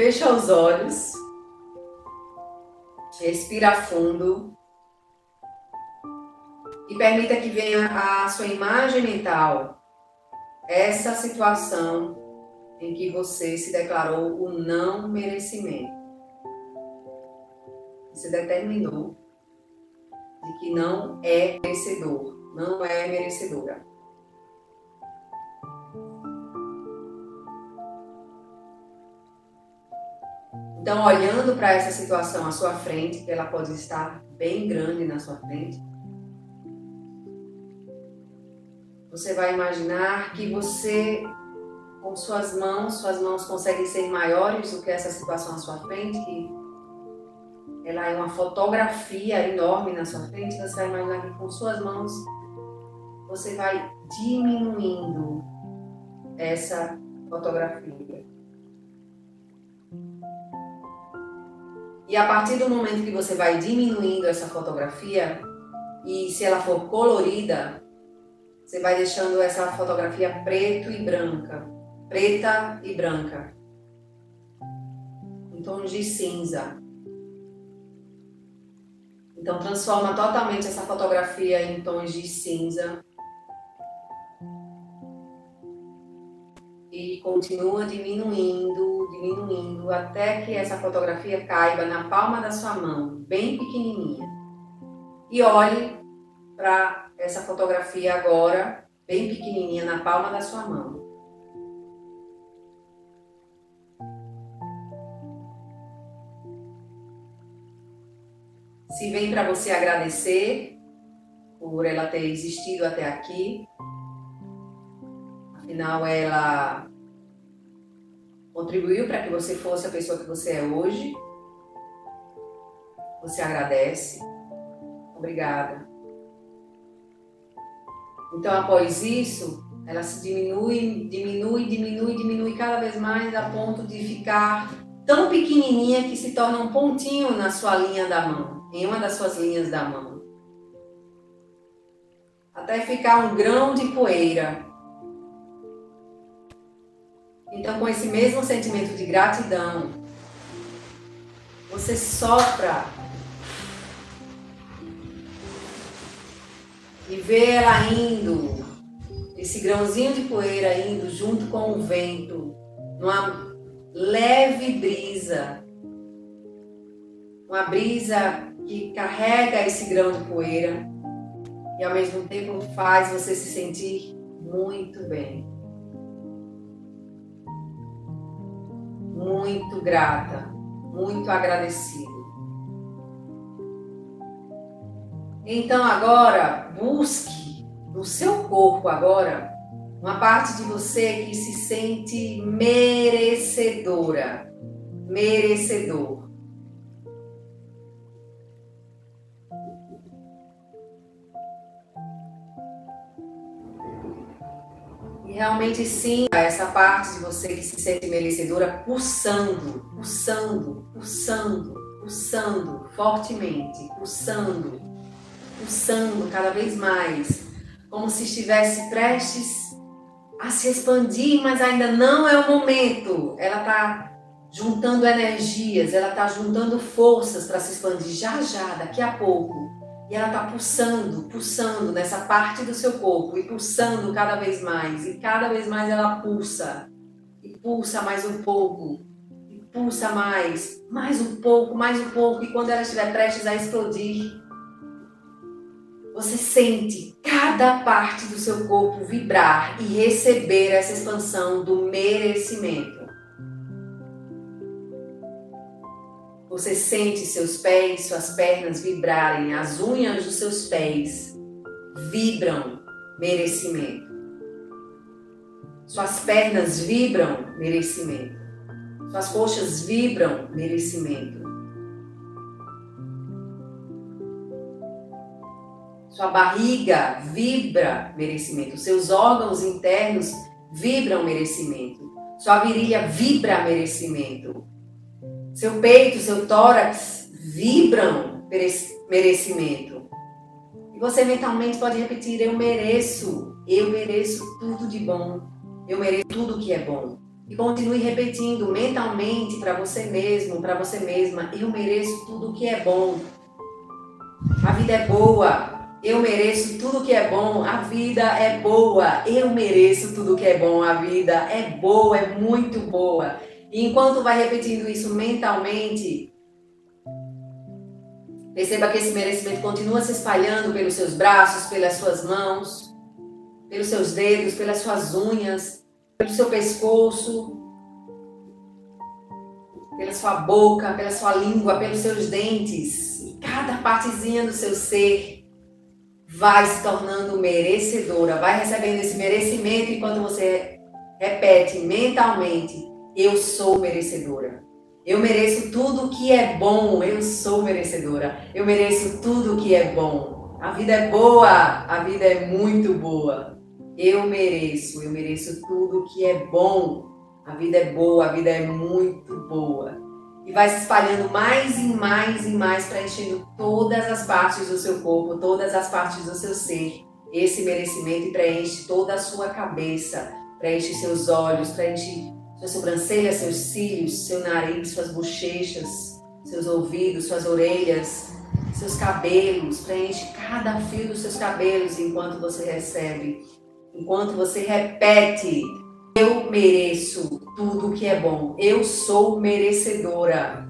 fecha os olhos, respira fundo e permita que venha a sua imagem mental essa situação em que você se declarou o não merecimento. Você determinou de que não é merecedor, não é merecedora. Então, olhando para essa situação à sua frente, que ela pode estar bem grande na sua frente, você vai imaginar que você, com suas mãos, suas mãos conseguem ser maiores do que essa situação à sua frente, que ela é uma fotografia enorme na sua frente, você vai imaginar que com suas mãos você vai diminuindo essa fotografia. E a partir do momento que você vai diminuindo essa fotografia, e se ela for colorida, você vai deixando essa fotografia preto e branca, preta e branca, em tons de cinza. Então transforma totalmente essa fotografia em tons de cinza. E continua diminuindo diminuindo até que essa fotografia caiba na palma da sua mão, bem pequenininha. E olhe para essa fotografia agora, bem pequenininha, na palma da sua mão. Se vem para você agradecer por ela ter existido até aqui, afinal ela contribuiu para que você fosse a pessoa que você é hoje. Você agradece. Obrigada. Então, após isso, ela se diminui, diminui, diminui, diminui cada vez mais a ponto de ficar tão pequenininha que se torna um pontinho na sua linha da mão, em uma das suas linhas da mão. Até ficar um grão de poeira então, com esse mesmo sentimento de gratidão, você sopra e vê ela indo, esse grãozinho de poeira indo junto com o vento, numa leve brisa, uma brisa que carrega esse grão de poeira e ao mesmo tempo faz você se sentir muito bem. Muito grata, muito agradecido. Então agora busque no seu corpo agora uma parte de você que se sente merecedora, merecedor. Realmente sim essa parte de você que se sente merecedora pulsando, pulsando, pulsando, pulsando fortemente, pulsando, pulsando cada vez mais, como se estivesse prestes a se expandir, mas ainda não é o momento. Ela está juntando energias, ela está juntando forças para se expandir já já, daqui a pouco. E ela está pulsando, pulsando nessa parte do seu corpo e pulsando cada vez mais. E cada vez mais ela pulsa. E pulsa mais um pouco. E pulsa mais. Mais um pouco, mais um pouco. E quando ela estiver prestes a explodir, você sente cada parte do seu corpo vibrar e receber essa expansão do merecimento. Você sente seus pés, suas pernas vibrarem, as unhas dos seus pés vibram merecimento. Suas pernas vibram merecimento. Suas coxas vibram merecimento. Sua barriga vibra merecimento. Seus órgãos internos vibram merecimento. Sua virilha vibra merecimento. Seu peito, seu tórax vibram merecimento. E você mentalmente pode repetir: Eu mereço, eu mereço tudo de bom, eu mereço tudo que é bom, E continue repetindo mentalmente para você mesmo, para você mesma: eu mereço tudo que é bom. A vida é boa. Eu mereço tudo que é bom. A vida é boa. Eu mereço tudo que é bom. A vida é boa, é muito boa. E enquanto vai repetindo isso mentalmente, perceba que esse merecimento continua se espalhando pelos seus braços, pelas suas mãos, pelos seus dedos, pelas suas unhas, pelo seu pescoço, pela sua boca, pela sua língua, pelos seus dentes. E cada partezinha do seu ser vai se tornando merecedora, vai recebendo esse merecimento enquanto você repete mentalmente: Eu sou merecedora. Eu mereço tudo que é bom, eu sou merecedora. Eu mereço tudo que é bom. A vida é boa, a vida é muito boa. Eu mereço, eu mereço tudo que é bom. A vida é boa, a vida é muito boa. E vai se espalhando mais e mais e mais, preenchendo todas as partes do seu corpo, todas as partes do seu ser. Esse merecimento preenche toda a sua cabeça, preenche seus olhos, preenche suas sobrancelhas, seus cílios, seu nariz, suas bochechas, seus ouvidos, suas orelhas, seus cabelos, preenche cada fio dos seus cabelos enquanto você recebe enquanto você repete: Eu mereço tudo que é bom, eu sou merecedora.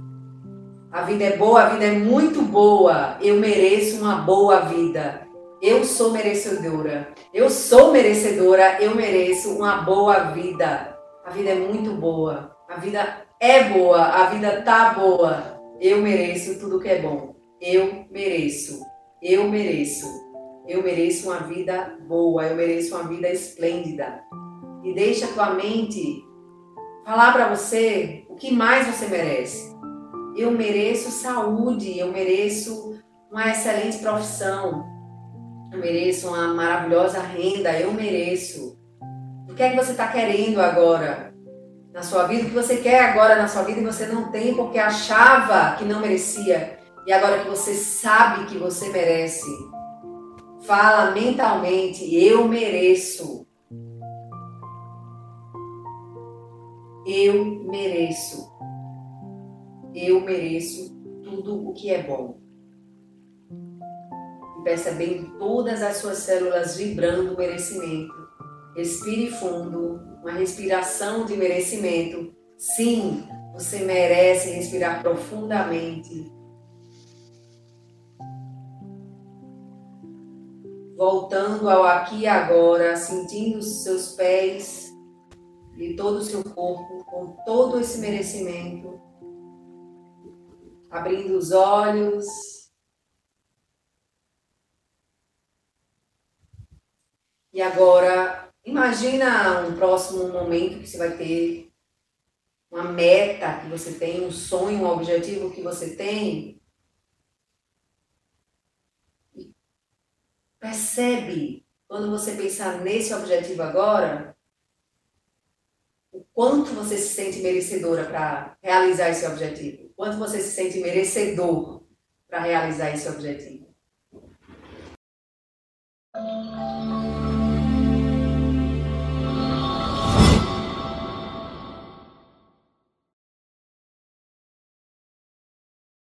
A vida é boa, a vida é muito boa, eu mereço uma boa vida. Eu sou merecedora, eu sou merecedora, eu mereço uma boa vida. A vida é muito boa, a vida é boa, a vida tá boa. Eu mereço tudo que é bom. Eu mereço, eu mereço. Eu mereço uma vida boa, eu mereço uma vida esplêndida. E deixa a tua mente falar para você o que mais você merece. Eu mereço saúde, eu mereço uma excelente profissão, eu mereço uma maravilhosa renda, eu mereço. O que é que você está querendo agora na sua vida? O que você quer agora na sua vida e você não tem porque achava que não merecia e agora que você sabe que você merece? Fala mentalmente, eu mereço. Eu mereço. Eu mereço tudo o que é bom. E percebendo todas as suas células vibrando o merecimento. Respire fundo, uma respiração de merecimento. Sim, você merece respirar profundamente voltando ao aqui e agora, sentindo os seus pés e todo o seu corpo com todo esse merecimento. Abrindo os olhos. E agora, imagina um próximo momento que você vai ter uma meta que você tem, um sonho, um objetivo que você tem, Percebe quando você pensar nesse objetivo agora, o quanto você se sente merecedora para realizar esse objetivo, o quanto você se sente merecedor para realizar esse objetivo.